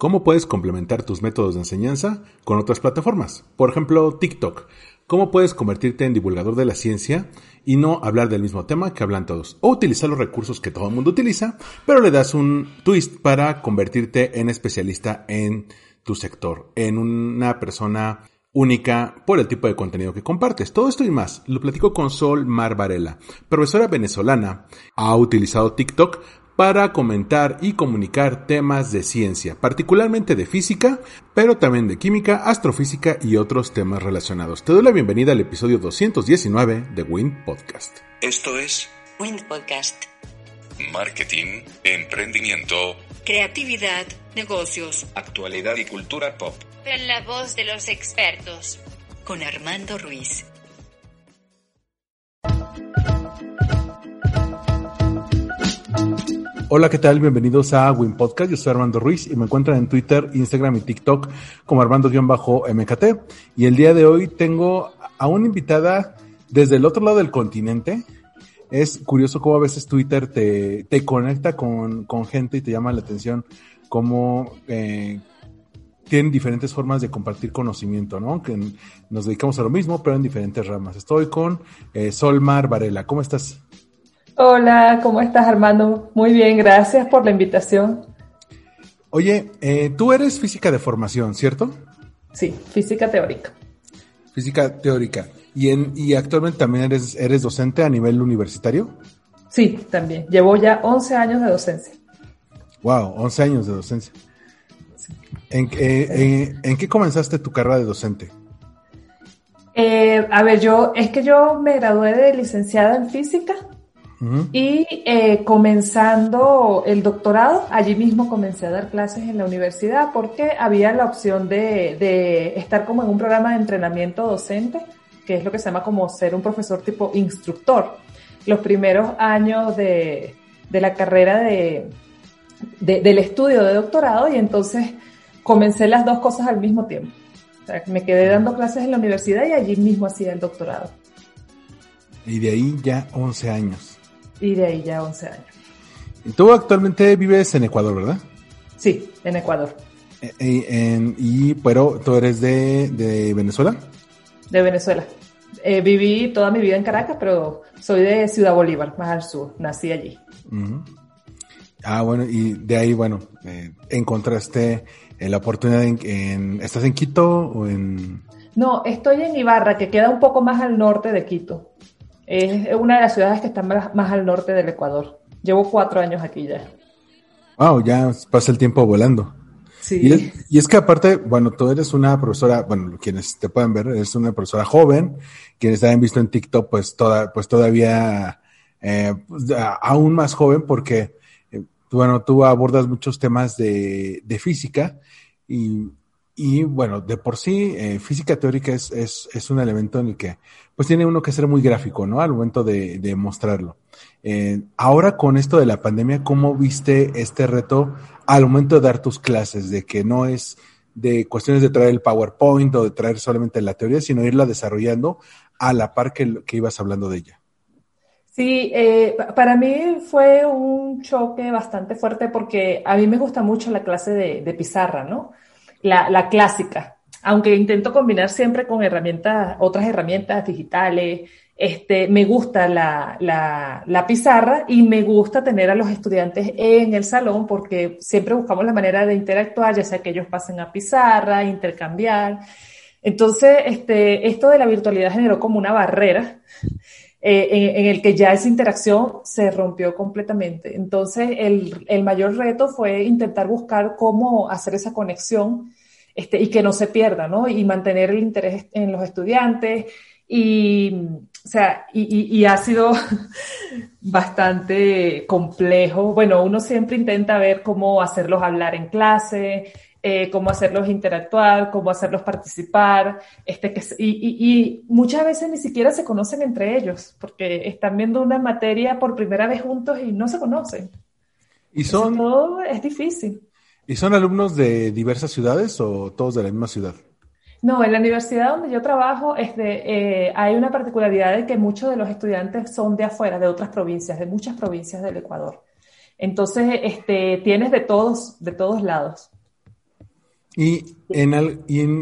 ¿Cómo puedes complementar tus métodos de enseñanza con otras plataformas? Por ejemplo, TikTok. ¿Cómo puedes convertirte en divulgador de la ciencia y no hablar del mismo tema que hablan todos? O utilizar los recursos que todo el mundo utiliza, pero le das un twist para convertirte en especialista en tu sector, en una persona única por el tipo de contenido que compartes. Todo esto y más lo platico con Sol Mar Varela, profesora venezolana. Ha utilizado TikTok para comentar y comunicar temas de ciencia, particularmente de física, pero también de química, astrofísica y otros temas relacionados. Te doy la bienvenida al episodio 219 de Wind Podcast. Esto es Wind Podcast. Marketing, Emprendimiento, Creatividad, negocios. Actualidad y Cultura Pop. En la voz de los expertos. Con Armando Ruiz. Hola, ¿qué tal? Bienvenidos a Win Podcast. Yo soy Armando Ruiz y me encuentran en Twitter, Instagram y TikTok como Armando-MKT. Y el día de hoy tengo a una invitada desde el otro lado del continente. Es curioso cómo a veces Twitter te, te conecta con, con gente y te llama la atención cómo eh, tienen diferentes formas de compartir conocimiento, ¿no? Que nos dedicamos a lo mismo, pero en diferentes ramas. Estoy con eh, Solmar Varela. ¿Cómo estás? Hola, ¿cómo estás Armando? Muy bien, gracias por la invitación. Oye, eh, tú eres física de formación, ¿cierto? Sí, física teórica. Física teórica. ¿Y, en, y actualmente también eres, eres docente a nivel universitario? Sí, también. Llevo ya 11 años de docencia. Wow, 11 años de docencia. ¿En, eh, en, ¿En, qué comenzaste tu carrera de docente? Eh, a ver, yo, es que yo me gradué de licenciada en física y eh, comenzando el doctorado, allí mismo comencé a dar clases en la universidad porque había la opción de, de, estar como en un programa de entrenamiento docente, que es lo que se llama como ser un profesor tipo instructor. Los primeros años de, de la carrera de, del estudio de doctorado y entonces comencé las dos cosas al mismo tiempo. O sea, me quedé dando clases en la universidad y allí mismo hacía el doctorado. Y de ahí ya 11 años y de ahí ya 11 años. ¿Y tú actualmente vives en Ecuador, verdad? Sí, en Ecuador. Eh, eh, en, y, pero tú eres de, de Venezuela? De Venezuela. Eh, viví toda mi vida en Caracas, pero soy de Ciudad Bolívar, más al sur. Nací allí. Uh -huh. Ah, bueno, y de ahí, bueno, eh, encontraste la oportunidad en, en, ¿Estás en Quito o en...? No, estoy en Ibarra, que queda un poco más al norte de Quito. Es una de las ciudades que están más, más al norte del Ecuador. Llevo cuatro años aquí ya. Wow, ya pasa el tiempo volando. Sí. Y es, y es, que aparte, bueno, tú eres una profesora, bueno, quienes te pueden ver, eres una profesora joven, quienes te han visto en TikTok, pues, toda, pues todavía eh, pues, aún más joven porque, eh, bueno, tú abordas muchos temas de, de física y, y bueno, de por sí, eh, física teórica es, es, es, un elemento en el que pues tiene uno que ser muy gráfico, ¿no? Al momento de, de mostrarlo. Eh, ahora con esto de la pandemia, ¿cómo viste este reto al momento de dar tus clases? De que no es de cuestiones de traer el PowerPoint o de traer solamente la teoría, sino irla desarrollando a la par que, que ibas hablando de ella. Sí, eh, para mí fue un choque bastante fuerte porque a mí me gusta mucho la clase de, de pizarra, ¿no? La, la, clásica, aunque intento combinar siempre con herramientas, otras herramientas digitales. Este, me gusta la, la, la, pizarra y me gusta tener a los estudiantes en el salón porque siempre buscamos la manera de interactuar, ya sea que ellos pasen a pizarra, intercambiar. Entonces, este, esto de la virtualidad generó como una barrera eh, en, el que ya esa interacción se rompió completamente. Entonces, el, el, mayor reto fue intentar buscar cómo hacer esa conexión este, y que no se pierda, ¿no? Y mantener el interés en los estudiantes. Y, o sea, y ha sido bastante complejo. Bueno, uno siempre intenta ver cómo hacerlos hablar en clase, eh, cómo hacerlos interactuar, cómo hacerlos participar, este, que, y, y, y, muchas veces ni siquiera se conocen entre ellos, porque están viendo una materia por primera vez juntos y no se conocen. Y son... todo es difícil. ¿Y son alumnos de diversas ciudades o todos de la misma ciudad? No, en la universidad donde yo trabajo es de, eh, hay una particularidad de que muchos de los estudiantes son de afuera, de otras provincias, de muchas provincias del Ecuador. Entonces, este, tienes de todos, de todos lados. Y en,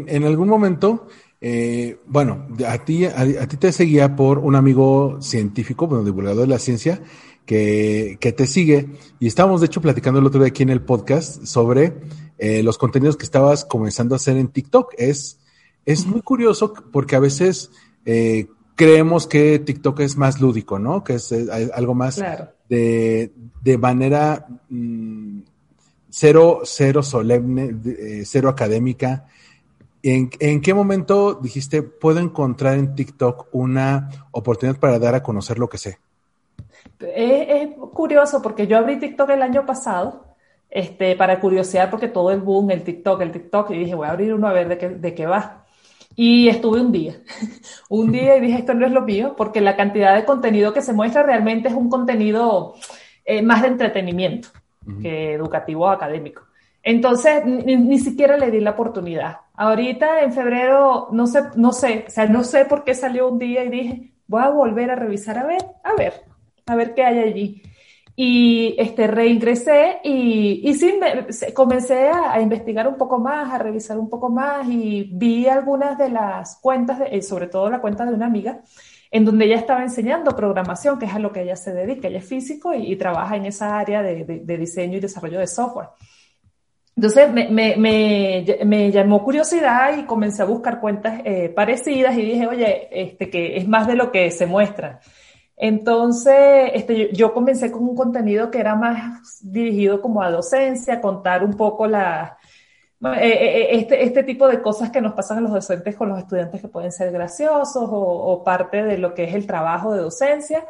en, algún momento, eh, bueno, a ti, a, ti te seguía por un amigo científico, bueno, divulgador de la ciencia, que, que te sigue. Y estábamos, de hecho, platicando el otro día aquí en el podcast sobre eh, los contenidos que estabas comenzando a hacer en TikTok. Es, es muy curioso porque a veces eh, creemos que TikTok es más lúdico, ¿no? Que es, algo más de, de manera mm, cero, cero solemne, eh, cero académica. ¿En, ¿En, qué momento dijiste, puedo encontrar en TikTok una oportunidad para dar a conocer lo que sé? Es, curioso porque yo abrí TikTok el año pasado este, para curiosear porque todo el boom, el TikTok, el TikTok, y dije, voy a abrir uno a ver de qué, de qué va. Y estuve un día, un día y dije, esto no es lo mío, porque la cantidad de contenido que se muestra realmente es un contenido eh, más de entretenimiento que educativo o académico. Entonces, ni, siquiera le di la oportunidad. Ahorita, en febrero, no sé, no sé, o sea, no sé por qué salió un día y dije, voy a volver a revisar, a ver, a ver, a ver qué hay allí y este, reingresé y, y sí, comencé a, investigar un poco más, a revisar un poco más y vi algunas de las cuentas, eh, sobre todo la cuenta de una amiga, en donde ella estaba enseñando programación, que es a lo que ella se dedica, ella es físico y, trabaja en esa área de, de, diseño y desarrollo de software. Entonces me, me, me, me, llamó curiosidad y comencé a buscar cuentas eh, parecidas y dije, oye, este, que es más de lo que se muestra. Entonces, este, yo comencé con un contenido que era más dirigido como a docencia, contar un poco la, este, este tipo de cosas que nos pasan a los docentes con los estudiantes que pueden ser graciosos o, parte de lo que es el trabajo de docencia.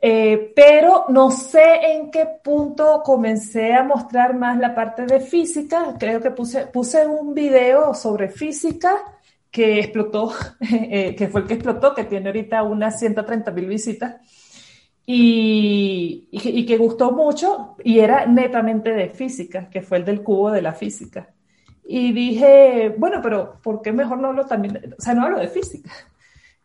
pero no sé en qué punto comencé a mostrar más la parte de física. Creo que puse, puse un video sobre física que explotó, eh, que fue el que explotó, que tiene ahorita unas 130 mil visitas, y, y, que gustó mucho, y era netamente de física, que fue el del cubo de la física. Y dije, bueno, pero ¿por qué mejor no hablo también, o sea, no hablo de física?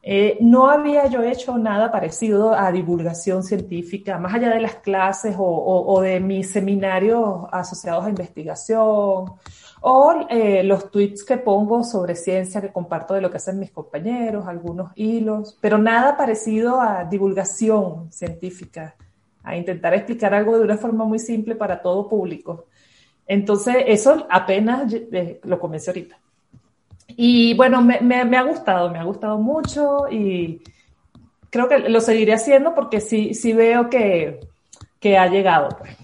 Eh, no había yo hecho nada parecido a divulgación científica, más allá de las clases o, o, o de mis seminarios asociados a investigación o eh, los tweets que pongo sobre ciencia que comparto de lo que hacen mis compañeros, algunos hilos, pero nada parecido a divulgación científica, a intentar explicar algo de una forma muy simple para todo público. Entonces, eso apenas eh, lo comencé ahorita. Y bueno, me, ha gustado, me ha gustado mucho y creo que lo seguiré haciendo porque sí, sí veo que, que ha llegado. Pues.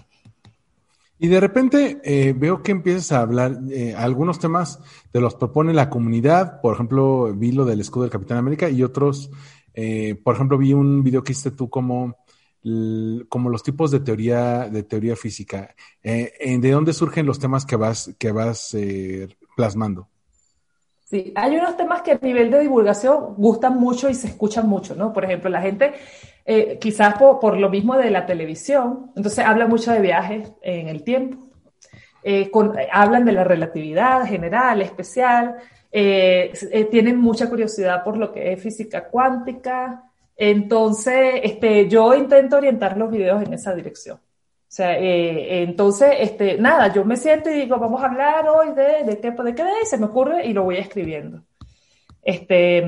Y de repente eh, veo que empiezas a hablar, eh, algunos temas te los propone la comunidad, por ejemplo, vi lo del escudo del Capitán América y otros, eh, por ejemplo, vi un video que hiciste tú como, como los tipos de teoría, de teoría física. ¿De dónde surgen los temas que vas, que vas plasmando? Sí, hay unos temas que a nivel de divulgación gustan mucho y se escuchan mucho, ¿no? Por ejemplo, la gente, eh, quizás por, lo mismo de la televisión, entonces habla mucho de viajes en el tiempo, eh, hablan de la relatividad general, especial, eh, tienen mucha curiosidad por lo que es física cuántica, entonces este, yo intento orientar los videos en esa dirección. O sea, eh, entonces, este, nada, yo me siento y digo, vamos a hablar hoy de, de qué, de qué de, se me ocurre y lo voy escribiendo. Este,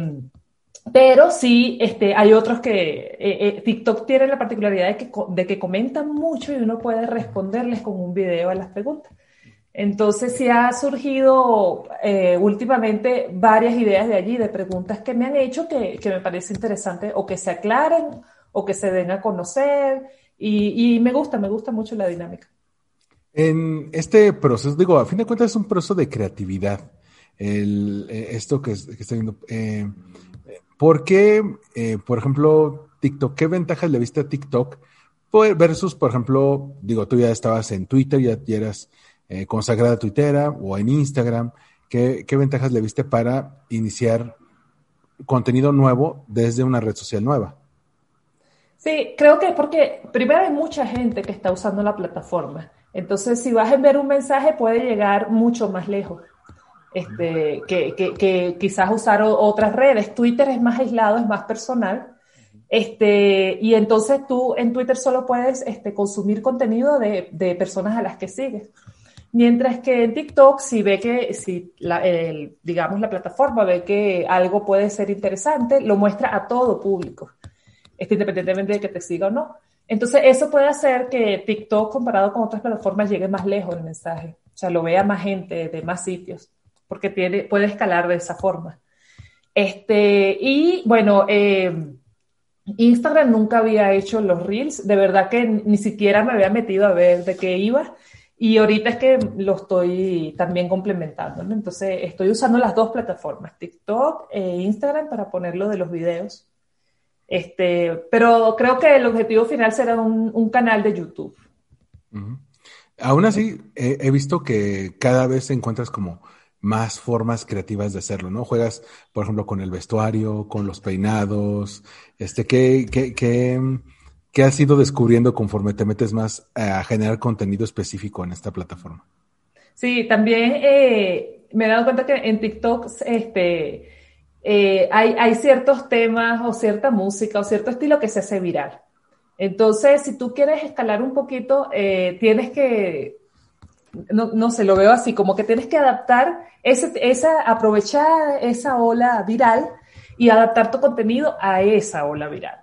pero sí, este, hay otros que eh, eh, TikTok tiene la particularidad de que, de que comentan mucho y uno puede responderles con un video a las preguntas. Entonces sí ha surgido últimamente varias ideas de allí, de preguntas que me han hecho que, que me parece interesante o que se aclaren o que se den a conocer. Y, me gusta, me gusta mucho la dinámica. En este proceso, digo, a fin de cuentas es un proceso de creatividad. El, eh, esto que, estoy viendo. Eh, ¿Por qué, eh, por ejemplo, TikTok, qué ventajas le viste a TikTok versus, por ejemplo, digo, tú ya estabas en Twitter, ya, eras consagrada tuitera o en Instagram. ¿Qué, ¿Qué ventajas le viste para iniciar contenido nuevo desde una red social nueva? Sí, creo que es porque primero hay mucha gente que está usando la plataforma. Entonces, si vas a enviar un mensaje, puede llegar mucho más lejos. Este, que, quizás usar otras redes. Twitter es más aislado, es más personal. Este, y entonces tú en Twitter solo puedes este, consumir contenido de, personas a las que sigues. Mientras que en TikTok, si ve que, si la, digamos, la plataforma ve que algo puede ser interesante, lo muestra a todo público, este, independientemente de que te siga o no. Entonces, eso puede hacer que TikTok, comparado con otras plataformas, llegue más lejos el mensaje. O sea, lo vea más gente de más sitios, porque tiene, puede escalar de esa forma. Este, y bueno, eh, Instagram nunca había hecho los reels, de verdad que ni siquiera me había metido a ver de qué iba. Y ahorita es que lo estoy también complementando, ¿no? Entonces estoy usando las dos plataformas, TikTok e Instagram, para ponerlo de los videos. Este, pero creo que el objetivo final será un, canal de YouTube. Aún así, he, visto que cada vez encuentras como más formas creativas de hacerlo, ¿no? Juegas, por ejemplo, con el vestuario, con los peinados, este, ¿qué, qué, qué, has ido descubriendo conforme te metes más a generar contenido específico en esta plataforma? Sí, también eh, me he dado cuenta que en TikTok este, eh, hay, hay ciertos temas o cierta música o cierto estilo que se hace viral. Entonces, si tú quieres escalar un poquito, eh, tienes que no, no se lo veo así, como que tienes que adaptar, esa, aprovechar esa ola viral y adaptar tu contenido a esa ola viral.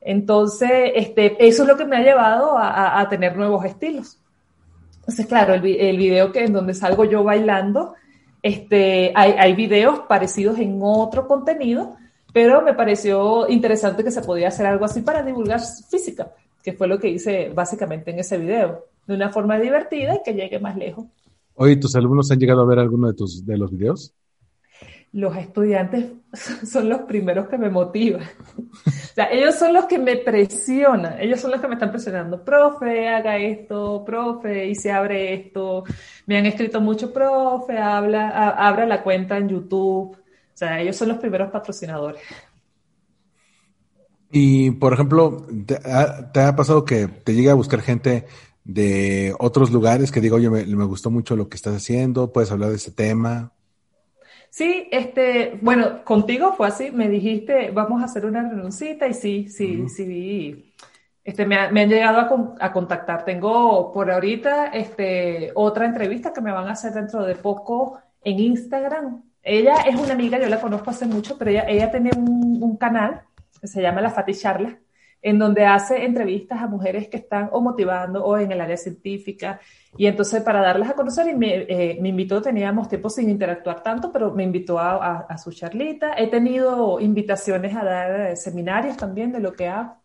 Entonces, este, eso es lo que me ha llevado a, a, tener nuevos estilos. Entonces, claro, el, el, video que en donde salgo yo bailando, este, hay, hay videos parecidos en otro contenido, pero me pareció interesante que se podía hacer algo así para divulgar física, que fue lo que hice básicamente en ese video de una forma divertida y que llegue más lejos. Oye, ¿tus alumnos han llegado a ver alguno de, tus, de los videos? Los estudiantes son los primeros que me motivan. o sea, ellos son los que me presionan, ellos son los que me están presionando. Profe, haga esto, profe, y se abre esto. Me han escrito mucho, profe, habla, abra la cuenta en YouTube. O sea, ellos son los primeros patrocinadores. Y, por ejemplo, ¿te ha, ¿te ha, pasado que te llegue a buscar gente de otros lugares que digo, oye, me, me, gustó mucho lo que estás haciendo, puedes hablar de ese tema. Sí, este, bueno, contigo fue así, me dijiste, vamos a hacer una renuncita y sí, sí, uh -huh. sí, este, me, me han llegado a, a, contactar. Tengo por ahorita este, otra entrevista que me van a hacer dentro de poco en Instagram. Ella es una amiga, yo la conozco hace mucho, pero ella, ella tiene un, un canal que se llama La Fati Charla en donde hace entrevistas a mujeres que están o motivando o en el área científica. Y entonces para darlas a conocer, y me, eh, invitó, teníamos tiempo sin interactuar tanto, pero me invitó a, su charlita. He tenido invitaciones a dar eh, seminarios también de lo que hago.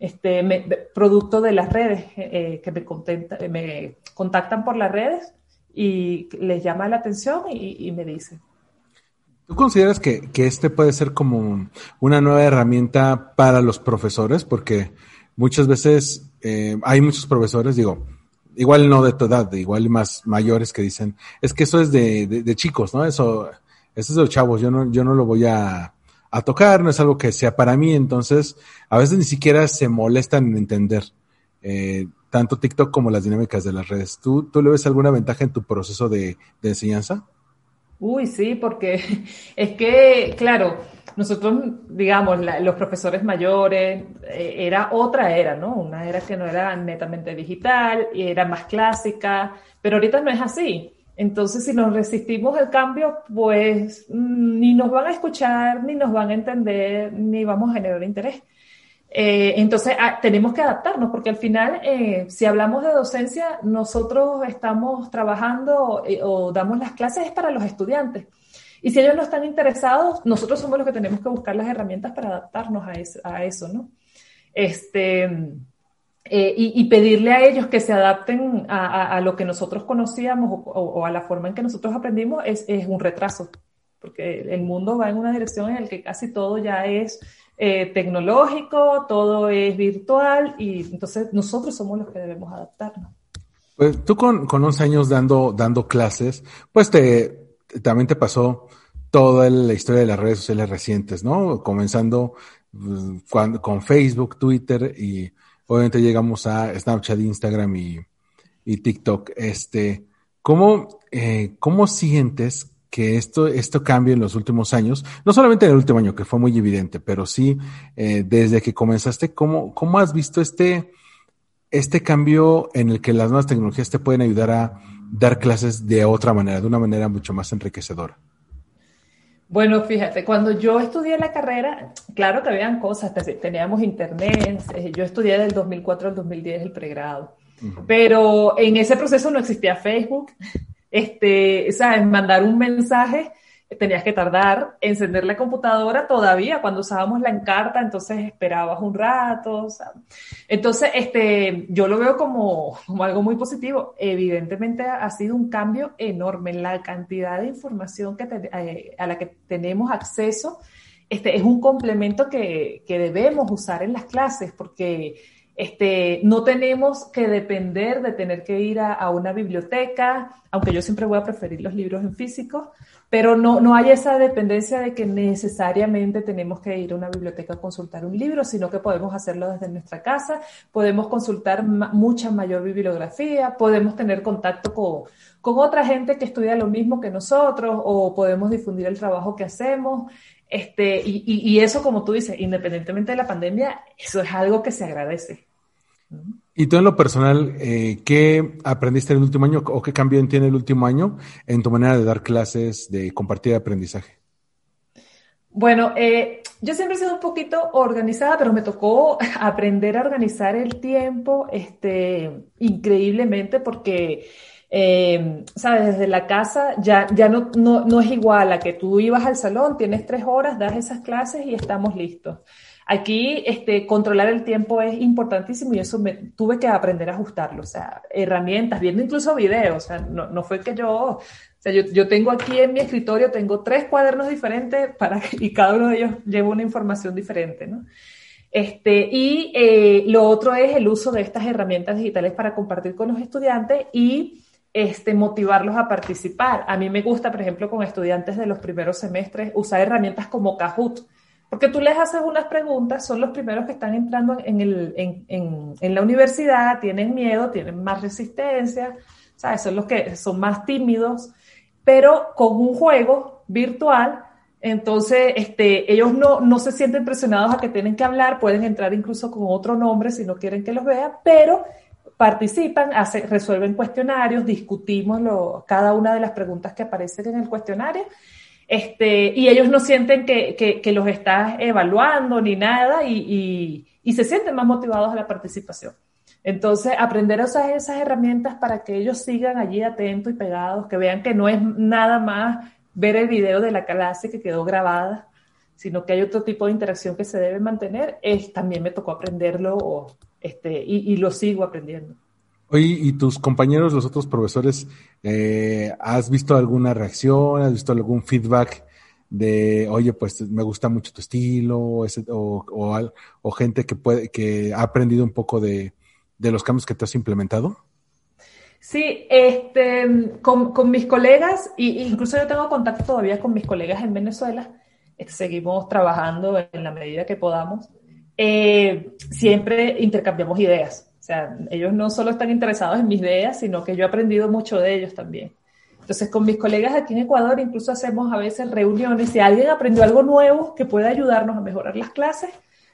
Este, me, producto de las redes, eh, que me, contenta, me, contactan por las redes y les llama la atención y, y me dicen, ¿Tú consideras que, que, este puede ser como una nueva herramienta para los profesores? Porque muchas veces eh, hay muchos profesores, digo, igual no de tu edad, igual más mayores que dicen, es que eso es de, de, de chicos, ¿no? Eso, eso es de los chavos, yo no, yo no lo voy a, a, tocar, no es algo que sea para mí, entonces a veces ni siquiera se molestan en entender. Eh, tanto TikTok como las dinámicas de las redes. ¿Tú, tú le ves alguna ventaja en tu proceso de, de enseñanza? Uy, sí, porque es que, claro, nosotros, digamos, la, los profesores mayores, eh, era otra era, ¿no? Una era que no era netamente digital y era más clásica, pero ahorita no es así. Entonces, si nos resistimos al cambio, pues mm, ni nos van a escuchar, ni nos van a entender, ni vamos a generar interés. Eh, entonces, a, tenemos que adaptarnos, porque al final, eh, si hablamos de docencia, nosotros estamos trabajando eh, o damos las clases para los estudiantes. Y si ellos no están interesados, nosotros somos los que tenemos que buscar las herramientas para adaptarnos a eso, a eso ¿no? Este, y, y, pedirle a ellos que se adapten a, a, lo que nosotros conocíamos o, o, a la forma en que nosotros aprendimos es, es un retraso, porque el mundo va en una dirección en la que casi todo ya es eh, tecnológico, todo es virtual y entonces nosotros somos los que debemos adaptarnos. Pues tú con, con 11 años dando, dando clases, pues te, también te pasó toda la historia de las redes sociales recientes, ¿no? Comenzando cuando, con Facebook, Twitter y obviamente llegamos a Snapchat, Instagram y, y TikTok. Este, ¿cómo, eh, ¿Cómo sientes que esto, esto cambie en los últimos años, no solamente en el último año, que fue muy evidente, pero sí eh, desde que comenzaste, ¿cómo, ¿cómo has visto este, este cambio en el que las nuevas tecnologías te pueden ayudar a dar clases de otra manera, de una manera mucho más enriquecedora? Bueno, fíjate, cuando yo estudié la carrera, claro que habían cosas, teníamos internet, eh, yo estudié del 2004 al 2010 el pregrado, pero en ese proceso no existía Facebook, este, ¿sabes? Mandar un mensaje tenías que tardar, encender la computadora todavía cuando usábamos la encarta, entonces esperabas un rato. Entonces, este, yo lo veo como, como algo muy positivo. Evidentemente ha sido un cambio enorme. La cantidad de información que eh, a la que tenemos acceso este, es un complemento que, que debemos usar en las clases porque este, no tenemos que depender de tener que ir a, a, una biblioteca, aunque yo siempre voy a preferir los libros en físico, pero no, no hay esa dependencia de que necesariamente tenemos que ir a una biblioteca a consultar un libro, sino que podemos hacerlo desde nuestra casa, podemos consultar mucha mayor bibliografía, podemos tener contacto con, con otra gente que estudia lo mismo que nosotros o podemos difundir el trabajo que hacemos. Este, y, y eso, como tú dices, independientemente de la pandemia, eso es algo que se agradece. Y tú en lo personal, eh, ¿qué aprendiste en el último año o qué cambio tiene el último año en tu manera de dar clases, de compartir aprendizaje? Bueno, eh, yo siempre he sido un poquito organizada, pero me tocó aprender a organizar el tiempo este, increíblemente porque, eh, sabes, desde la casa ya, ya no, no, no es igual a que tú ibas al salón, tienes tres horas, das esas clases y estamos listos. Aquí, este, controlar el tiempo es importantísimo y eso me tuve que aprender a ajustarlo, o sea, herramientas, viendo incluso videos, o sea, no, no fue que yo, o sea, yo, yo, tengo aquí en mi escritorio, tengo tres cuadernos diferentes para, y cada uno de ellos lleva una información diferente, ¿no? Este, y eh, lo otro es el uso de estas herramientas digitales para compartir con los estudiantes y este, motivarlos a participar. A mí me gusta, por ejemplo, con estudiantes de los primeros semestres, usar herramientas como Kahoot porque tú les haces unas preguntas, son los primeros que están entrando en, la universidad, tienen miedo, tienen más resistencia, ¿sabes? Son los que son más tímidos, pero con un juego virtual, entonces este, ellos no, se sienten presionados a que tienen que hablar, pueden entrar incluso con otro nombre si no quieren que los vean, pero participan, resuelven cuestionarios, discutimos cada una de las preguntas que aparecen en el cuestionario este, y ellos no sienten que, los estás evaluando ni nada y, se sienten más motivados a la participación. Entonces, aprender a usar esas herramientas para que ellos sigan allí atentos y pegados, que vean que no es nada más ver el video de la clase que quedó grabada, sino que hay otro tipo de interacción que se debe mantener, es, también me tocó aprenderlo este, y lo sigo aprendiendo. Oye, ¿y tus compañeros, los otros profesores, eh, has visto alguna reacción, has visto algún feedback de, oye, pues me gusta mucho tu estilo, o, gente que, puede, que ha aprendido un poco de, de, los cambios que te has implementado? Sí, este, con, con mis colegas, y, incluso yo tengo contacto todavía con mis colegas en Venezuela, este, seguimos trabajando en la medida que podamos, eh, siempre intercambiamos ideas o sea, ellos no solo están interesados en mis ideas, sino que yo he aprendido mucho de ellos también. Entonces, con mis colegas aquí en Ecuador incluso hacemos a veces reuniones. Si alguien aprendió algo nuevo que pueda ayudarnos a mejorar las clases,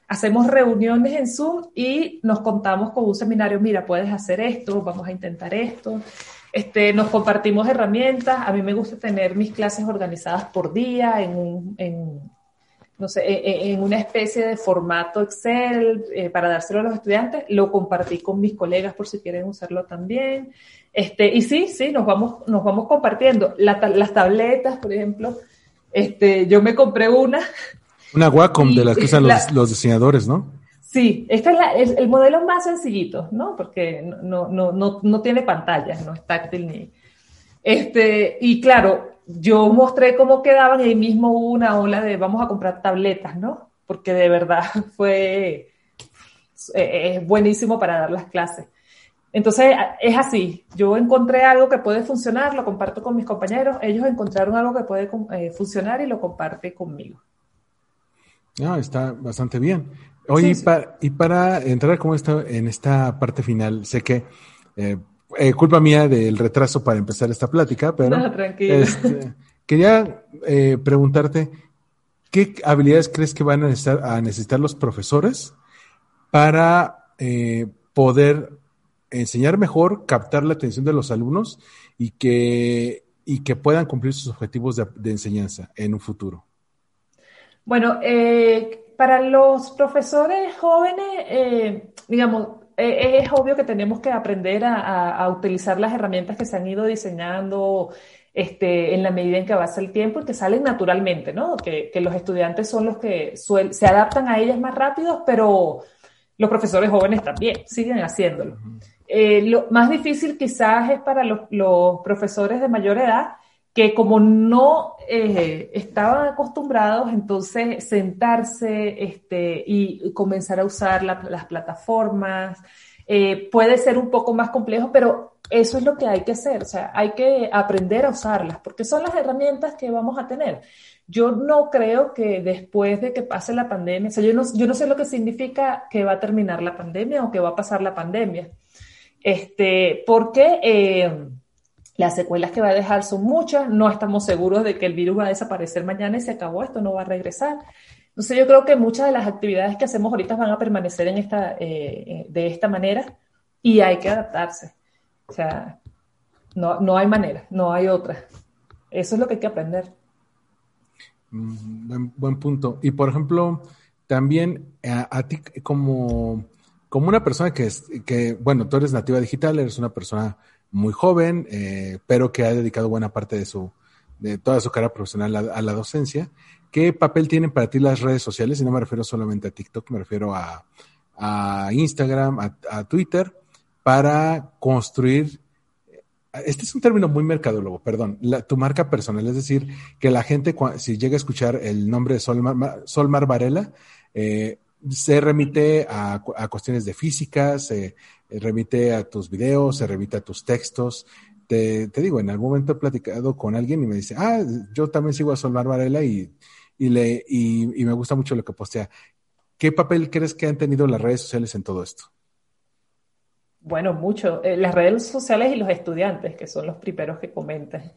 hacemos reuniones en Zoom y nos contamos con un seminario, mira, puedes hacer esto, vamos a intentar esto. Este, nos compartimos herramientas. A mí me gusta tener mis clases organizadas por día en, un, no sé, e, e, en una especie de formato Excel eh, para dárselo a los estudiantes. Lo compartí con mis colegas por si quieren usarlo también. Este, y sí, sí, nos vamos, nos vamos compartiendo. las tabletas, por ejemplo, este, yo me compré una. Una Wacom de las que usan los, diseñadores, ¿no? Sí, este es el, modelo más sencillito, ¿no? Porque no, no, no, no tiene pantalla, no es táctil ni. Este, y claro, yo mostré cómo quedaban y ahí mismo hubo una ola de vamos a comprar tabletas, ¿no? Porque de verdad fue eh, es buenísimo para dar las clases. Entonces es así, yo encontré algo que puede funcionar, lo comparto con mis compañeros, ellos encontraron algo que puede eh, funcionar y lo comparte conmigo. Ah, está bastante bien. Oye, Y, para, entrar como esta, en esta parte final, sé que eh, eh, culpa mía del retraso para empezar esta plática, pero este, quería eh, preguntarte, ¿qué habilidades crees que van a necesitar, a necesitar los profesores para eh, poder enseñar mejor, captar la atención de los alumnos y que, y que puedan cumplir sus objetivos de, enseñanza en un futuro? Bueno, para los profesores jóvenes, digamos, eh, es obvio que tenemos que aprender a, utilizar las herramientas que se han ido diseñando este, en la medida en que avanza el tiempo y que salen naturalmente, ¿no? Que, los estudiantes son los que se adaptan a ellas más rápido, pero los profesores jóvenes también siguen haciéndolo. Eh, lo más difícil quizás es para los, los profesores de mayor edad, que como no eh, estaban acostumbrados, entonces sentarse este, y comenzar a usar las plataformas, eh, puede ser un poco más complejo, pero eso es lo que hay que hacer, o sea, hay que aprender a usarlas, porque son las herramientas que vamos a tener. Yo no creo que después de que pase la pandemia, o sea, yo no, yo no sé lo que significa que va a terminar la pandemia o que va a pasar la pandemia, este, porque... Eh, las secuelas que va a dejar son muchas, no estamos seguros de que el virus va a desaparecer mañana y se acabó, esto no va a regresar. Entonces yo creo que muchas de las actividades que hacemos ahorita van a permanecer en esta, eh, de esta manera y hay que adaptarse. O sea, no, no hay manera, no hay otra. Eso es lo que hay que aprender. Mm, buen, punto. Y por ejemplo, también a, ti como, como una persona que, es, que, bueno, tú eres nativa digital, eres una persona muy joven, eh, pero que ha dedicado buena parte de su, de toda su carrera profesional a, la docencia. ¿Qué papel tienen para ti las redes sociales? Y no me refiero solamente a TikTok, me refiero a, Instagram, a, Twitter, para construir, este es un término muy mercadólogo, perdón, tu marca personal, es decir, que la gente, si llega a escuchar el nombre de Solmar, Varela, eh, se remite a, cuestiones de física, se remite a tus videos, se remite a tus textos. Te, digo, en algún momento he platicado con alguien y me dice, ah, yo también sigo a Solmar Varela y, y, le, y, me gusta mucho lo que postea. ¿Qué papel crees que han tenido las redes sociales en todo esto? Bueno, mucho. Eh, las redes sociales y los estudiantes, que son los primeros que comentan.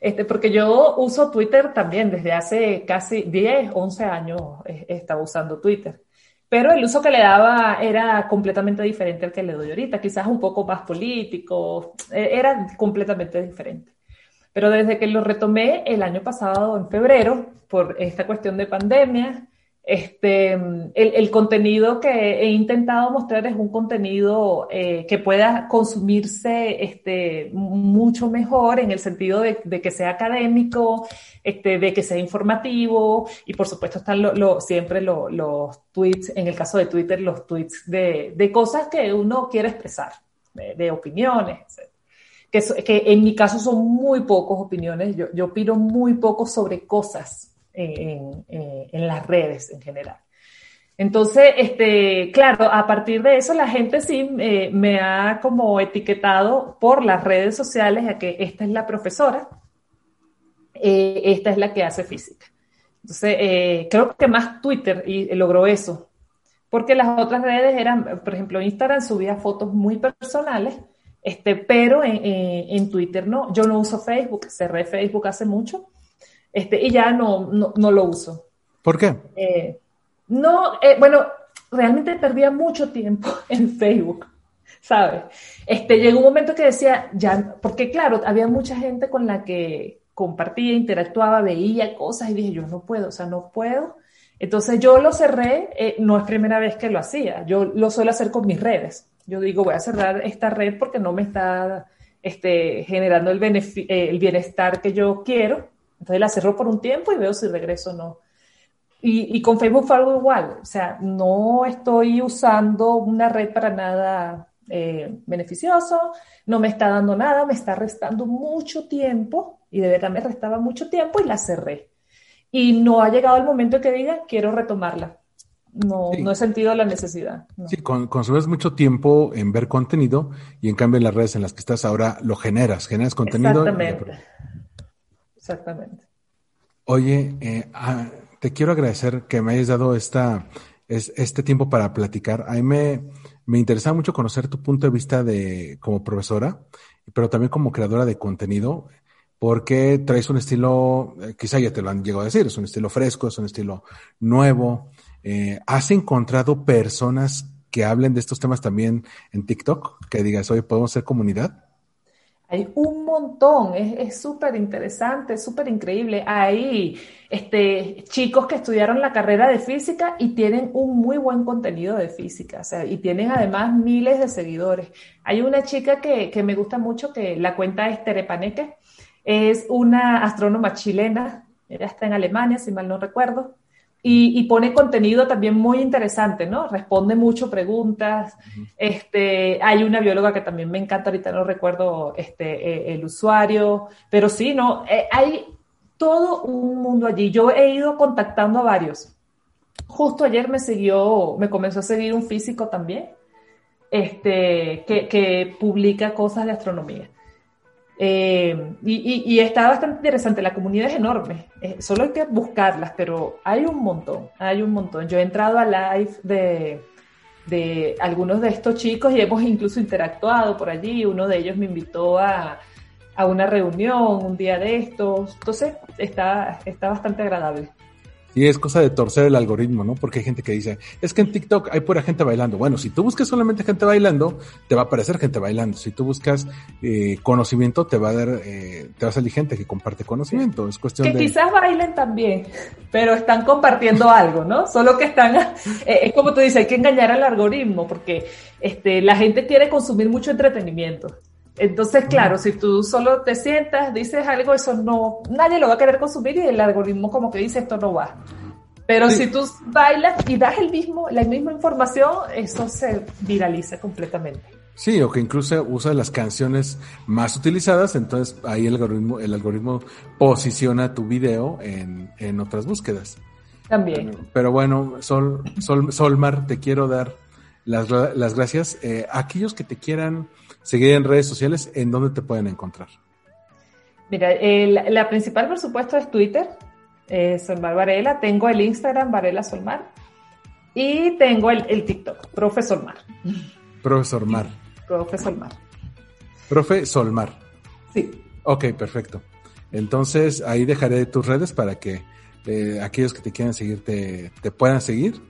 Este, porque yo uso Twitter también desde hace casi 10, 11 años he, estado usando Twitter. Pero el uso que le daba era completamente diferente al que le doy ahorita, quizás un poco más político, e, era completamente diferente. Pero desde que lo retomé el año pasado, en febrero, por esta cuestión de pandemia, este, el, contenido que he intentado mostrar es un contenido eh, que pueda consumirse este, mucho mejor en el sentido de, que sea académico, este, de que sea informativo y por supuesto están lo, siempre los tweets, en el caso de Twitter, los tweets de, de cosas que uno quiere expresar, de, opiniones, Que, que, en mi caso son muy pocas opiniones, yo, yo opino muy poco sobre cosas en, las redes en general. Entonces, este, claro, a partir de eso la gente sí eh, me ha como etiquetado por las redes sociales a que esta es la profesora, eh, esta es la que hace física. Entonces, eh, creo que más Twitter y, logró eso, porque las otras redes eran, por ejemplo, Instagram subía fotos muy personales, este, pero en, en Twitter no. Yo no uso Facebook, cerré Facebook hace mucho este, y ya no, no, lo uso. ¿Por qué? Eh, no, eh, bueno, realmente perdía mucho tiempo en Facebook, ¿sabes? Este, llegó un momento que decía, ya, porque claro, había mucha gente con la que compartía, interactuaba, veía cosas y dije, yo no puedo, o sea, no puedo. Entonces yo lo cerré, eh, no es primera vez que lo hacía, yo lo suelo hacer con mis redes. Yo digo, voy a cerrar esta red porque no me está este, generando el, el bienestar que yo quiero entonces la cerró por un tiempo y veo si regreso o no. Y, con Facebook fue algo igual. O sea, no estoy usando una red para nada eh, beneficioso, no me está dando nada, me está restando mucho tiempo y de verdad me restaba mucho tiempo y la cerré. Y no ha llegado el momento que diga, quiero retomarla. No, no he sentido la necesidad. Sí, consumes mucho tiempo en ver contenido y en cambio en las redes en las que estás ahora lo generas, generas contenido. Exactamente. Exactamente. Oye, eh, ah, te quiero agradecer que me hayas dado esta, este tiempo para platicar. A mí me, me interesaba mucho conocer tu punto de vista de, como profesora, pero también como creadora de contenido, porque traes un estilo, eh, quizá ya te lo han llegado a decir, es un estilo fresco, es un estilo nuevo. Eh, ¿Has encontrado personas que hablen de estos temas también en TikTok? Que digas, oye, ¿podemos ser comunidad? Hay un montón, es súper interesante, súper increíble. Hay este, chicos que estudiaron la carrera de física y tienen un muy buen contenido de física, y tienen además miles de seguidores. Hay una chica que, que me gusta mucho, que la cuenta es Terepaneque, es una astrónoma chilena, ella está en Alemania, si mal no recuerdo, y, pone contenido también muy interesante, ¿no? Responde mucho preguntas. este, hay una bióloga que también me encanta, ahorita no recuerdo este, eh, el usuario, pero sí, ¿no? Eh, hay todo un mundo allí. Yo he ido contactando a varios. Justo ayer me siguió, me comenzó a seguir un físico también, este, que, que publica cosas de astronomía. Eh, y, está bastante interesante, la comunidad es enorme, eh, solo hay que buscarlas, pero hay un montón, hay un montón. Yo he entrado a live de, de algunos de estos chicos y hemos incluso interactuado por allí, uno de ellos me invitó a, a una reunión un día de estos, entonces está, está bastante agradable. Y es cosa de torcer el algoritmo, ¿no? Porque hay gente que dice, es que en TikTok hay pura gente bailando. Bueno, si tú buscas solamente gente bailando, te va a aparecer gente bailando. Si tú buscas eh, conocimiento, te va a dar, eh, te va a salir gente que comparte conocimiento. Es cuestión que quizás bailen también, pero están compartiendo algo, ¿no? Solo que están, eh, es como tú dices, hay que engañar al algoritmo porque este, la gente quiere consumir mucho entretenimiento. Entonces, claro, si tú solo te sientas, dices algo, eso no, nadie lo va a querer consumir y el algoritmo como que dice esto no va. Pero si tú bailas y das el mismo, la misma información, eso se viraliza completamente. Sí, o que incluso usa las canciones más utilizadas, entonces ahí el algoritmo, el algoritmo posiciona tu video en, en otras búsquedas. También. Pero, bueno, Sol, Sol, Solmar, te quiero dar las, las gracias. Eh, aquellos que te quieran seguir en redes sociales, ¿en dónde te pueden encontrar? Mira, la principal, por supuesto, es Twitter, eh, Solmar Varela. Tengo el Instagram, Varela Solmar. Y tengo el, TikTok, Profe Solmar. Profesor Mar. Profe Solmar. Profe Solmar. Sí. Ok, perfecto. Entonces ahí dejaré tus redes para que eh, aquellos que te quieran seguir te, puedan seguir.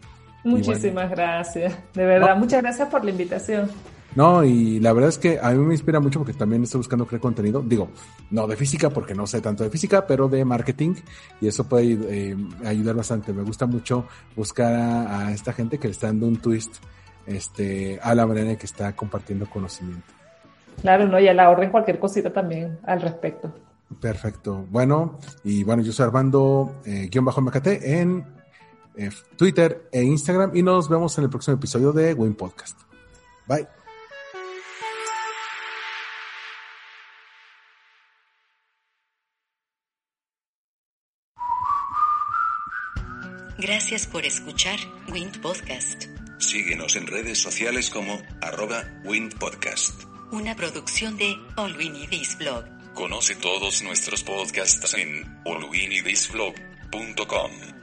Muchísimas gracias. De verdad, muchas gracias por la invitación. No, y la verdad es que a mí me inspira mucho porque también estoy buscando crear contenido. Digo, no de física porque no sé tanto de física, pero de marketing y eso puede eh, ayudar bastante. Me gusta mucho buscar a, esta gente que le está dando un twist este, a la manera en que está compartiendo conocimiento. Claro, no, y a la orden cualquier cosita también al respecto. Perfecto. Bueno, y bueno, yo soy Armando eh, guion bajo MKT en eh, Twitter e Instagram y nos vemos en el próximo episodio de Win Podcast. Bye. Gracias por escuchar Wind Podcast. Síguenos en redes sociales como arroba Wind Podcast. Una producción de All We Need Is Blog. Conoce todos nuestros podcasts en allwinidisblog.com.